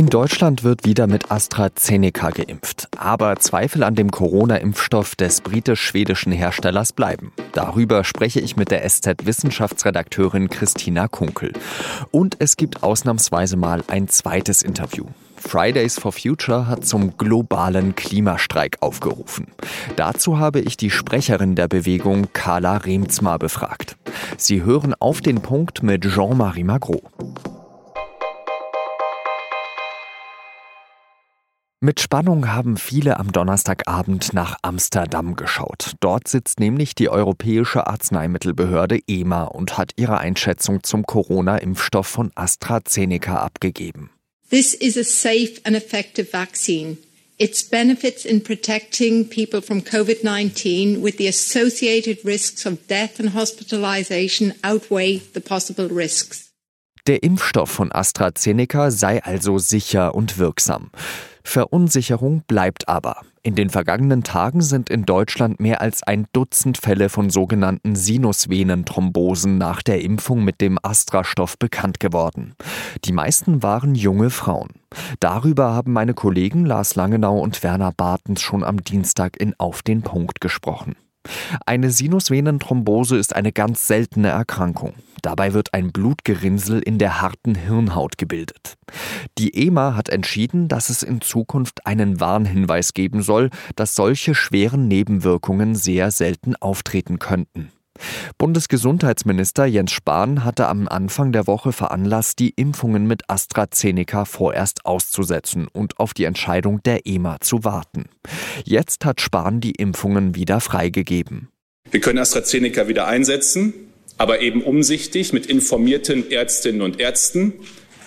In Deutschland wird wieder mit AstraZeneca geimpft. Aber Zweifel an dem Corona-Impfstoff des britisch-schwedischen Herstellers bleiben. Darüber spreche ich mit der SZ-Wissenschaftsredakteurin Christina Kunkel. Und es gibt ausnahmsweise mal ein zweites Interview. Fridays for Future hat zum globalen Klimastreik aufgerufen. Dazu habe ich die Sprecherin der Bewegung Carla Remzma befragt. Sie hören auf den Punkt mit Jean-Marie Magro. Mit Spannung haben viele am Donnerstagabend nach Amsterdam geschaut. Dort sitzt nämlich die Europäische Arzneimittelbehörde EMA und hat ihre Einschätzung zum Corona-Impfstoff von AstraZeneca abgegeben. This is a safe and effective vaccine. Its benefits in protecting people from COVID-19 with the associated risks of death and hospitalization outweigh the possible risks. Der Impfstoff von AstraZeneca sei also sicher und wirksam. Verunsicherung bleibt aber. In den vergangenen Tagen sind in Deutschland mehr als ein Dutzend Fälle von sogenannten Sinusvenenthrombosen nach der Impfung mit dem Astra-Stoff bekannt geworden. Die meisten waren junge Frauen. Darüber haben meine Kollegen Lars Langenau und Werner Bartens schon am Dienstag in Auf den Punkt gesprochen. Eine Sinusvenenthrombose ist eine ganz seltene Erkrankung. Dabei wird ein Blutgerinnsel in der harten Hirnhaut gebildet. Die EMA hat entschieden, dass es in Zukunft einen Warnhinweis geben soll, dass solche schweren Nebenwirkungen sehr selten auftreten könnten. Bundesgesundheitsminister Jens Spahn hatte am Anfang der Woche veranlasst, die Impfungen mit AstraZeneca vorerst auszusetzen und auf die Entscheidung der EMA zu warten. Jetzt hat Spahn die Impfungen wieder freigegeben. Wir können AstraZeneca wieder einsetzen, aber eben umsichtig mit informierten Ärztinnen und Ärzten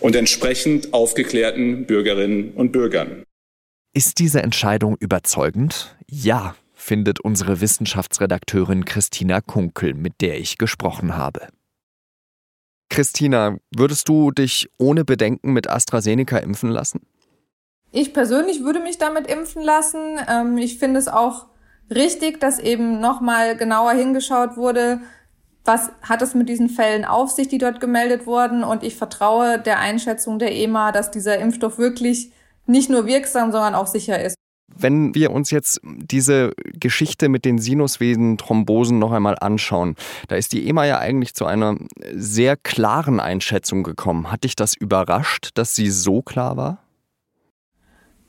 und entsprechend aufgeklärten Bürgerinnen und Bürgern. Ist diese Entscheidung überzeugend? Ja, findet unsere Wissenschaftsredakteurin Christina Kunkel, mit der ich gesprochen habe. Christina, würdest du dich ohne Bedenken mit AstraZeneca impfen lassen? Ich persönlich würde mich damit impfen lassen. Ähm, ich finde es auch richtig, dass eben nochmal genauer hingeschaut wurde, was hat es mit diesen Fällen auf sich, die dort gemeldet wurden. Und ich vertraue der Einschätzung der EMA, dass dieser Impfstoff wirklich nicht nur wirksam, sondern auch sicher ist. Wenn wir uns jetzt diese Geschichte mit den Sinusvenenthrombosen noch einmal anschauen, da ist die EMA ja eigentlich zu einer sehr klaren Einschätzung gekommen. Hat dich das überrascht, dass sie so klar war?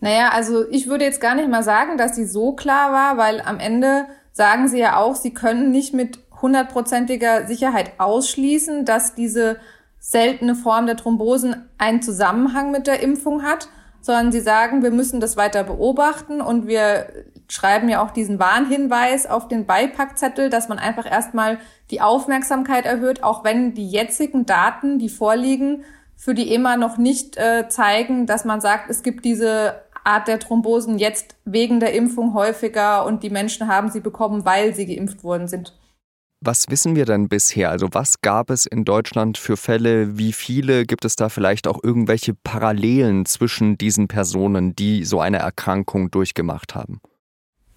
Naja, also ich würde jetzt gar nicht mal sagen, dass sie so klar war, weil am Ende sagen sie ja auch, sie können nicht mit hundertprozentiger Sicherheit ausschließen, dass diese seltene Form der Thrombosen einen Zusammenhang mit der Impfung hat sondern sie sagen, wir müssen das weiter beobachten und wir schreiben ja auch diesen Warnhinweis auf den Beipackzettel, dass man einfach erstmal die Aufmerksamkeit erhöht, auch wenn die jetzigen Daten, die vorliegen, für die EMA noch nicht äh, zeigen, dass man sagt, es gibt diese Art der Thrombosen jetzt wegen der Impfung häufiger und die Menschen haben sie bekommen, weil sie geimpft worden sind. Was wissen wir denn bisher? Also was gab es in Deutschland für Fälle? Wie viele? Gibt es da vielleicht auch irgendwelche Parallelen zwischen diesen Personen, die so eine Erkrankung durchgemacht haben?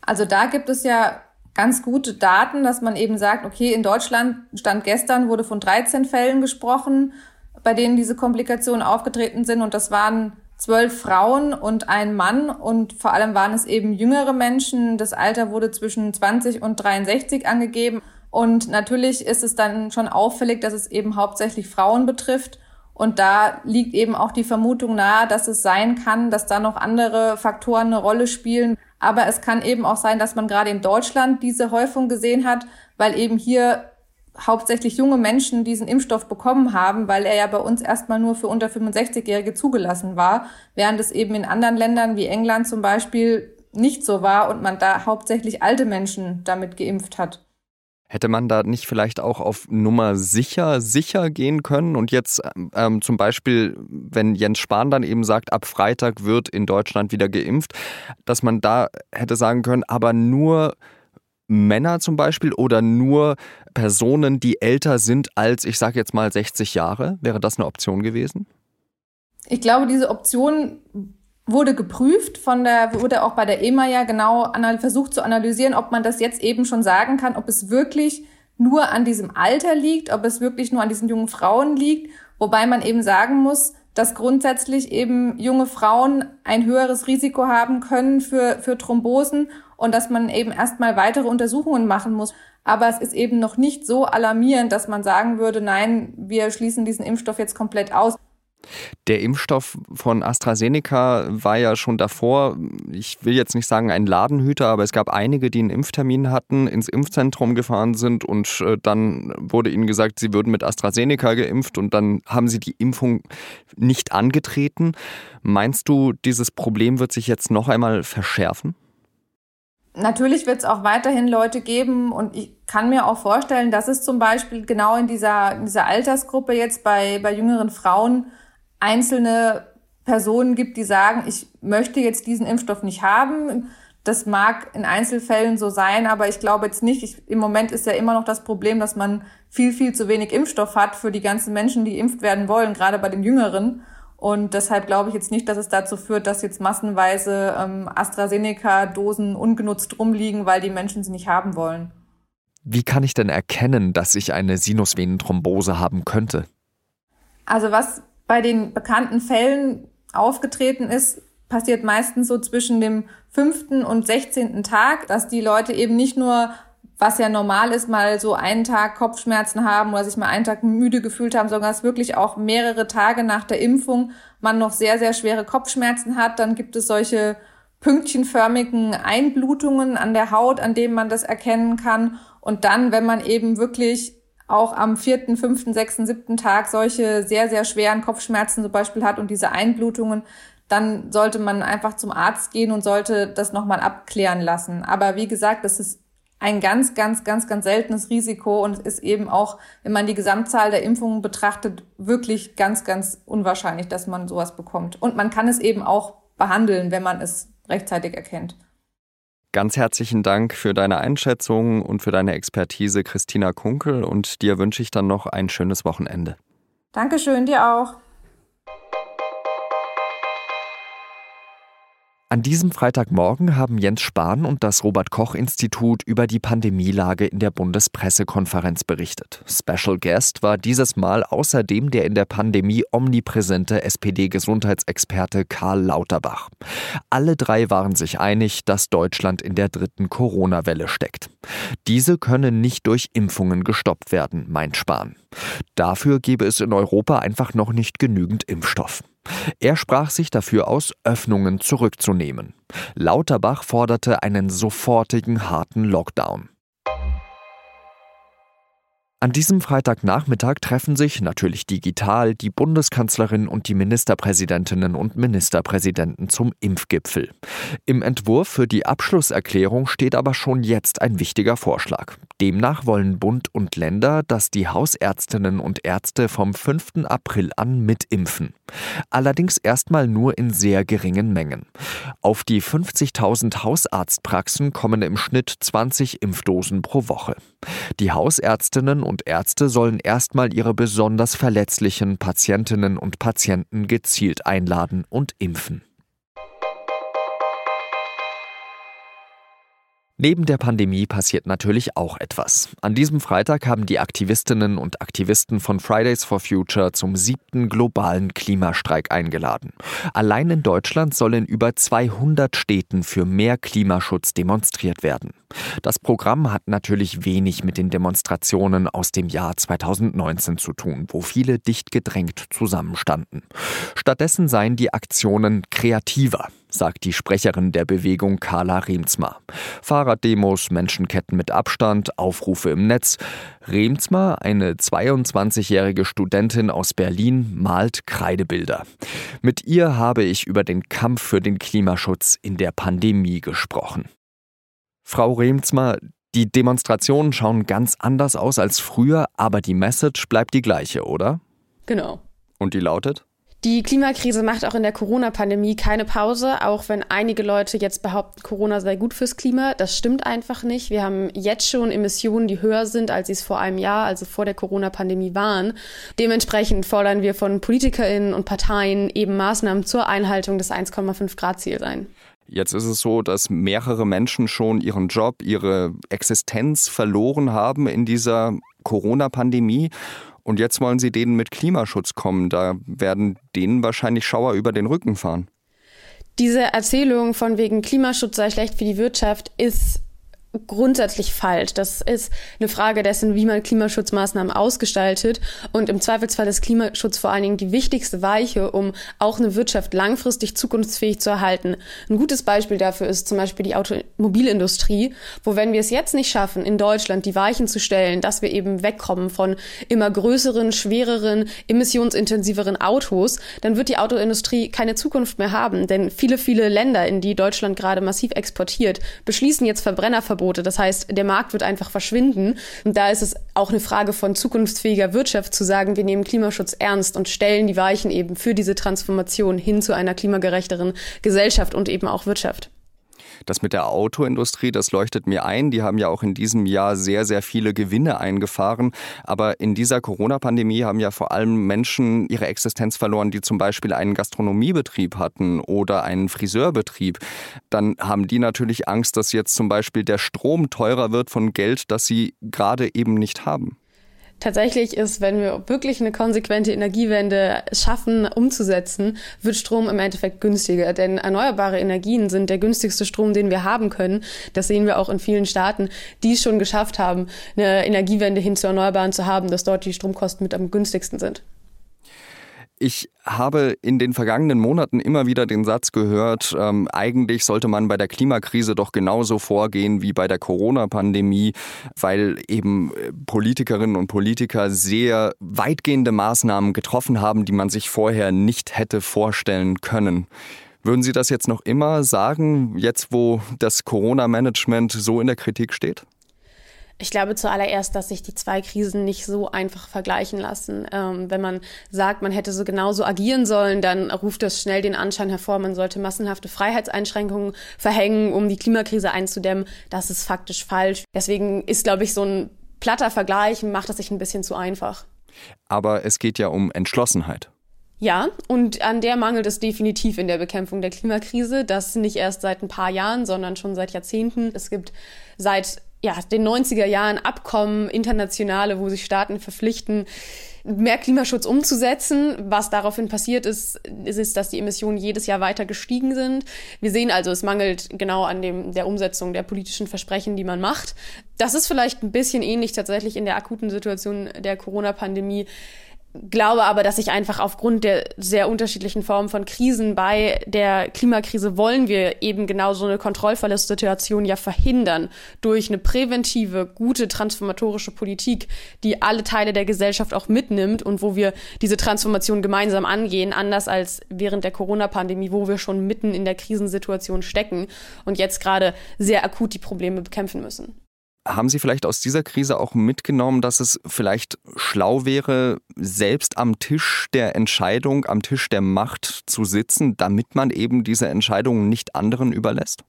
Also da gibt es ja ganz gute Daten, dass man eben sagt, okay, in Deutschland stand gestern, wurde von 13 Fällen gesprochen, bei denen diese Komplikationen aufgetreten sind und das waren zwölf Frauen und ein Mann und vor allem waren es eben jüngere Menschen. Das Alter wurde zwischen 20 und 63 angegeben. Und natürlich ist es dann schon auffällig, dass es eben hauptsächlich Frauen betrifft. Und da liegt eben auch die Vermutung nahe, dass es sein kann, dass da noch andere Faktoren eine Rolle spielen. Aber es kann eben auch sein, dass man gerade in Deutschland diese Häufung gesehen hat, weil eben hier hauptsächlich junge Menschen diesen Impfstoff bekommen haben, weil er ja bei uns erstmal nur für unter 65-Jährige zugelassen war, während es eben in anderen Ländern wie England zum Beispiel nicht so war und man da hauptsächlich alte Menschen damit geimpft hat. Hätte man da nicht vielleicht auch auf Nummer sicher, sicher gehen können? Und jetzt ähm, zum Beispiel, wenn Jens Spahn dann eben sagt, ab Freitag wird in Deutschland wieder geimpft, dass man da hätte sagen können, aber nur Männer zum Beispiel oder nur Personen, die älter sind als, ich sage jetzt mal, 60 Jahre? Wäre das eine Option gewesen? Ich glaube, diese Option wurde geprüft von der, wurde auch bei der EMA ja genau versucht zu analysieren, ob man das jetzt eben schon sagen kann, ob es wirklich nur an diesem Alter liegt, ob es wirklich nur an diesen jungen Frauen liegt. Wobei man eben sagen muss, dass grundsätzlich eben junge Frauen ein höheres Risiko haben können für, für Thrombosen und dass man eben erstmal weitere Untersuchungen machen muss. Aber es ist eben noch nicht so alarmierend, dass man sagen würde, nein, wir schließen diesen Impfstoff jetzt komplett aus. Der Impfstoff von AstraZeneca war ja schon davor, ich will jetzt nicht sagen ein Ladenhüter, aber es gab einige, die einen Impftermin hatten, ins Impfzentrum gefahren sind und äh, dann wurde ihnen gesagt, sie würden mit AstraZeneca geimpft und dann haben sie die Impfung nicht angetreten. Meinst du, dieses Problem wird sich jetzt noch einmal verschärfen? Natürlich wird es auch weiterhin Leute geben und ich kann mir auch vorstellen, dass es zum Beispiel genau in dieser, in dieser Altersgruppe jetzt bei, bei jüngeren Frauen einzelne Personen gibt, die sagen, ich möchte jetzt diesen Impfstoff nicht haben. Das mag in Einzelfällen so sein, aber ich glaube jetzt nicht. Ich, Im Moment ist ja immer noch das Problem, dass man viel, viel zu wenig Impfstoff hat für die ganzen Menschen, die impft werden wollen, gerade bei den Jüngeren. Und deshalb glaube ich jetzt nicht, dass es dazu führt, dass jetzt massenweise ähm, AstraZeneca-Dosen ungenutzt rumliegen, weil die Menschen sie nicht haben wollen. Wie kann ich denn erkennen, dass ich eine Sinusvenenthrombose haben könnte? Also was bei den bekannten Fällen aufgetreten ist, passiert meistens so zwischen dem fünften und sechzehnten Tag, dass die Leute eben nicht nur, was ja normal ist, mal so einen Tag Kopfschmerzen haben oder sich mal einen Tag müde gefühlt haben, sondern dass wirklich auch mehrere Tage nach der Impfung man noch sehr, sehr schwere Kopfschmerzen hat. Dann gibt es solche pünktchenförmigen Einblutungen an der Haut, an denen man das erkennen kann. Und dann, wenn man eben wirklich auch am vierten, fünften, sechsten, siebten Tag solche sehr, sehr schweren Kopfschmerzen zum Beispiel hat und diese Einblutungen, dann sollte man einfach zum Arzt gehen und sollte das nochmal abklären lassen. Aber wie gesagt, das ist ein ganz, ganz, ganz, ganz seltenes Risiko und es ist eben auch, wenn man die Gesamtzahl der Impfungen betrachtet, wirklich ganz, ganz unwahrscheinlich, dass man sowas bekommt. Und man kann es eben auch behandeln, wenn man es rechtzeitig erkennt. Ganz herzlichen Dank für deine Einschätzung und für deine Expertise, Christina Kunkel. Und dir wünsche ich dann noch ein schönes Wochenende. Dankeschön, dir auch. An diesem Freitagmorgen haben Jens Spahn und das Robert Koch Institut über die Pandemielage in der Bundespressekonferenz berichtet. Special Guest war dieses Mal außerdem der in der Pandemie omnipräsente SPD-Gesundheitsexperte Karl Lauterbach. Alle drei waren sich einig, dass Deutschland in der dritten Corona-Welle steckt. Diese können nicht durch Impfungen gestoppt werden, meint Spahn. Dafür gebe es in Europa einfach noch nicht genügend Impfstoff. Er sprach sich dafür aus, Öffnungen zurückzunehmen. Lauterbach forderte einen sofortigen harten Lockdown. An diesem Freitagnachmittag treffen sich natürlich digital die Bundeskanzlerin und die Ministerpräsidentinnen und Ministerpräsidenten zum Impfgipfel. Im Entwurf für die Abschlusserklärung steht aber schon jetzt ein wichtiger Vorschlag. Demnach wollen Bund und Länder, dass die Hausärztinnen und Ärzte vom 5. April an mitimpfen. Allerdings erstmal nur in sehr geringen Mengen. Auf die 50.000 Hausarztpraxen kommen im Schnitt 20 Impfdosen pro Woche. Die Hausärztinnen und Ärzte sollen erstmal ihre besonders verletzlichen Patientinnen und Patienten gezielt einladen und impfen. Neben der Pandemie passiert natürlich auch etwas. An diesem Freitag haben die Aktivistinnen und Aktivisten von Fridays for Future zum siebten globalen Klimastreik eingeladen. Allein in Deutschland soll in über 200 Städten für mehr Klimaschutz demonstriert werden. Das Programm hat natürlich wenig mit den Demonstrationen aus dem Jahr 2019 zu tun, wo viele dicht gedrängt zusammenstanden. Stattdessen seien die Aktionen kreativer sagt die Sprecherin der Bewegung Carla Remsmar. Fahrraddemos, Menschenketten mit Abstand, Aufrufe im Netz. Remsmar, eine 22-jährige Studentin aus Berlin, malt Kreidebilder. Mit ihr habe ich über den Kampf für den Klimaschutz in der Pandemie gesprochen. Frau Remsmar, die Demonstrationen schauen ganz anders aus als früher, aber die Message bleibt die gleiche, oder? Genau. Und die lautet? Die Klimakrise macht auch in der Corona-Pandemie keine Pause, auch wenn einige Leute jetzt behaupten, Corona sei gut fürs Klima. Das stimmt einfach nicht. Wir haben jetzt schon Emissionen, die höher sind, als sie es vor einem Jahr, also vor der Corona-Pandemie waren. Dementsprechend fordern wir von PolitikerInnen und Parteien eben Maßnahmen zur Einhaltung des 1,5 Grad Ziels ein. Jetzt ist es so, dass mehrere Menschen schon ihren Job, ihre Existenz verloren haben in dieser Corona-Pandemie. Und jetzt wollen sie denen mit Klimaschutz kommen. Da werden denen wahrscheinlich Schauer über den Rücken fahren. Diese Erzählung von wegen Klimaschutz sei schlecht für die Wirtschaft ist grundsätzlich falsch. Das ist eine Frage dessen, wie man Klimaschutzmaßnahmen ausgestaltet. Und im Zweifelsfall ist Klimaschutz vor allen Dingen die wichtigste Weiche, um auch eine Wirtschaft langfristig zukunftsfähig zu erhalten. Ein gutes Beispiel dafür ist zum Beispiel die Automobilindustrie, wo wenn wir es jetzt nicht schaffen, in Deutschland die Weichen zu stellen, dass wir eben wegkommen von immer größeren, schwereren, emissionsintensiveren Autos, dann wird die Autoindustrie keine Zukunft mehr haben. Denn viele, viele Länder, in die Deutschland gerade massiv exportiert, beschließen jetzt Verbrennerverbote Verbote. Das heißt, der Markt wird einfach verschwinden. Und da ist es auch eine Frage von zukunftsfähiger Wirtschaft zu sagen, wir nehmen Klimaschutz ernst und stellen die Weichen eben für diese Transformation hin zu einer klimagerechteren Gesellschaft und eben auch Wirtschaft. Das mit der Autoindustrie, das leuchtet mir ein. Die haben ja auch in diesem Jahr sehr, sehr viele Gewinne eingefahren. Aber in dieser Corona-Pandemie haben ja vor allem Menschen ihre Existenz verloren, die zum Beispiel einen Gastronomiebetrieb hatten oder einen Friseurbetrieb. Dann haben die natürlich Angst, dass jetzt zum Beispiel der Strom teurer wird von Geld, das sie gerade eben nicht haben. Tatsächlich ist, wenn wir wirklich eine konsequente Energiewende schaffen, umzusetzen, wird Strom im Endeffekt günstiger. Denn erneuerbare Energien sind der günstigste Strom, den wir haben können. Das sehen wir auch in vielen Staaten, die es schon geschafft haben, eine Energiewende hin zu Erneuerbaren zu haben, dass dort die Stromkosten mit am günstigsten sind. Ich habe in den vergangenen Monaten immer wieder den Satz gehört, ähm, eigentlich sollte man bei der Klimakrise doch genauso vorgehen wie bei der Corona-Pandemie, weil eben äh, Politikerinnen und Politiker sehr weitgehende Maßnahmen getroffen haben, die man sich vorher nicht hätte vorstellen können. Würden Sie das jetzt noch immer sagen, jetzt wo das Corona-Management so in der Kritik steht? Ich glaube zuallererst, dass sich die zwei Krisen nicht so einfach vergleichen lassen. Ähm, wenn man sagt, man hätte so genauso agieren sollen, dann ruft das schnell den Anschein hervor, man sollte massenhafte Freiheitseinschränkungen verhängen, um die Klimakrise einzudämmen. Das ist faktisch falsch. Deswegen ist, glaube ich, so ein platter Vergleich, macht es sich ein bisschen zu einfach. Aber es geht ja um Entschlossenheit. Ja, und an der mangelt es definitiv in der Bekämpfung der Klimakrise. Das nicht erst seit ein paar Jahren, sondern schon seit Jahrzehnten. Es gibt seit ja, den 90er Jahren Abkommen, internationale, wo sich Staaten verpflichten, mehr Klimaschutz umzusetzen. Was daraufhin passiert ist, ist, ist, dass die Emissionen jedes Jahr weiter gestiegen sind. Wir sehen also, es mangelt genau an dem, der Umsetzung der politischen Versprechen, die man macht. Das ist vielleicht ein bisschen ähnlich tatsächlich in der akuten Situation der Corona-Pandemie glaube aber, dass sich einfach aufgrund der sehr unterschiedlichen Formen von Krisen bei der Klimakrise wollen wir eben genau so eine Kontrollverlustsituation ja verhindern durch eine präventive, gute, transformatorische Politik, die alle Teile der Gesellschaft auch mitnimmt und wo wir diese Transformation gemeinsam angehen, anders als während der Corona-Pandemie, wo wir schon mitten in der Krisensituation stecken und jetzt gerade sehr akut die Probleme bekämpfen müssen. Haben Sie vielleicht aus dieser Krise auch mitgenommen, dass es vielleicht schlau wäre, selbst am Tisch der Entscheidung, am Tisch der Macht zu sitzen, damit man eben diese Entscheidungen nicht anderen überlässt?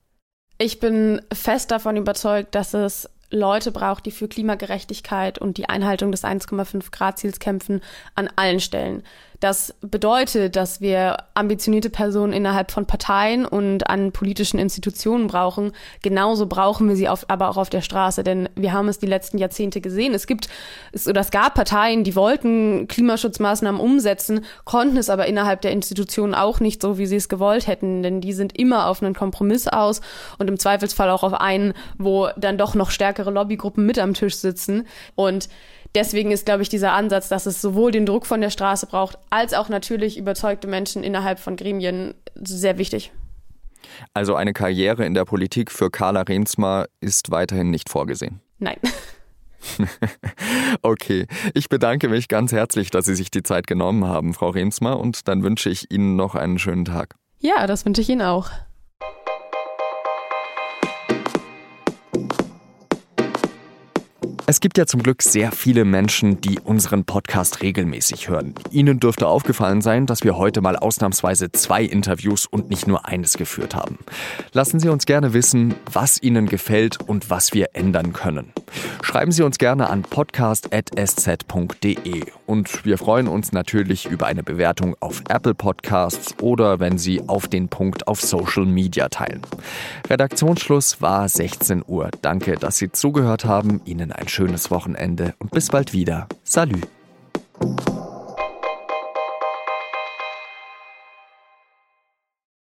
Ich bin fest davon überzeugt, dass es Leute braucht, die für Klimagerechtigkeit und die Einhaltung des 1,5 Grad Ziels kämpfen, an allen Stellen. Das bedeutet, dass wir ambitionierte Personen innerhalb von Parteien und an politischen Institutionen brauchen. Genauso brauchen wir sie auf, aber auch auf der Straße, denn wir haben es die letzten Jahrzehnte gesehen. Es gibt es, oder es gab Parteien, die wollten Klimaschutzmaßnahmen umsetzen, konnten es aber innerhalb der Institutionen auch nicht so, wie sie es gewollt hätten, denn die sind immer auf einen Kompromiss aus und im Zweifelsfall auch auf einen, wo dann doch noch stärkere Lobbygruppen mit am Tisch sitzen und deswegen ist, glaube ich, dieser Ansatz, dass es sowohl den Druck von der Straße braucht, als auch natürlich überzeugte Menschen innerhalb von Gremien sehr wichtig. Also eine Karriere in der Politik für Carla Rehnsma ist weiterhin nicht vorgesehen. Nein. okay, ich bedanke mich ganz herzlich, dass Sie sich die Zeit genommen haben, Frau Rehnsma, und dann wünsche ich Ihnen noch einen schönen Tag. Ja, das wünsche ich Ihnen auch. Es gibt ja zum Glück sehr viele Menschen, die unseren Podcast regelmäßig hören. Ihnen dürfte aufgefallen sein, dass wir heute mal ausnahmsweise zwei Interviews und nicht nur eines geführt haben. Lassen Sie uns gerne wissen, was Ihnen gefällt und was wir ändern können. Schreiben Sie uns gerne an podcast.sz.de und wir freuen uns natürlich über eine Bewertung auf Apple Podcasts oder wenn Sie auf den Punkt auf Social Media teilen. Redaktionsschluss war 16 Uhr. Danke, dass Sie zugehört haben. Ihnen ein schönes Wochenende und bis bald wieder. Salü.